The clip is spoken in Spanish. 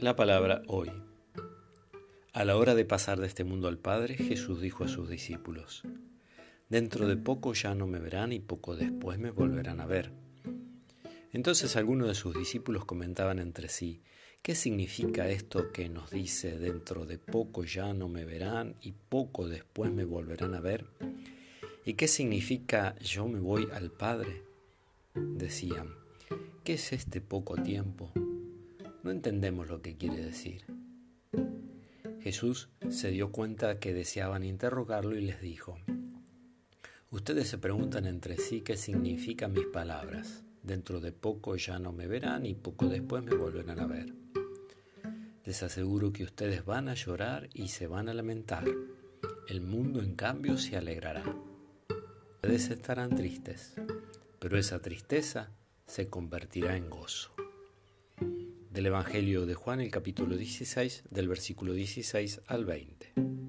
La palabra hoy. A la hora de pasar de este mundo al Padre, Jesús dijo a sus discípulos, Dentro de poco ya no me verán y poco después me volverán a ver. Entonces algunos de sus discípulos comentaban entre sí, ¿qué significa esto que nos dice dentro de poco ya no me verán y poco después me volverán a ver? ¿Y qué significa yo me voy al Padre? Decían, ¿qué es este poco tiempo? No entendemos lo que quiere decir. Jesús se dio cuenta que deseaban interrogarlo y les dijo, Ustedes se preguntan entre sí qué significan mis palabras. Dentro de poco ya no me verán y poco después me volverán a ver. Les aseguro que ustedes van a llorar y se van a lamentar. El mundo en cambio se alegrará. Ustedes estarán tristes, pero esa tristeza se convertirá en gozo del Evangelio de Juan, el capítulo 16, del versículo 16 al 20.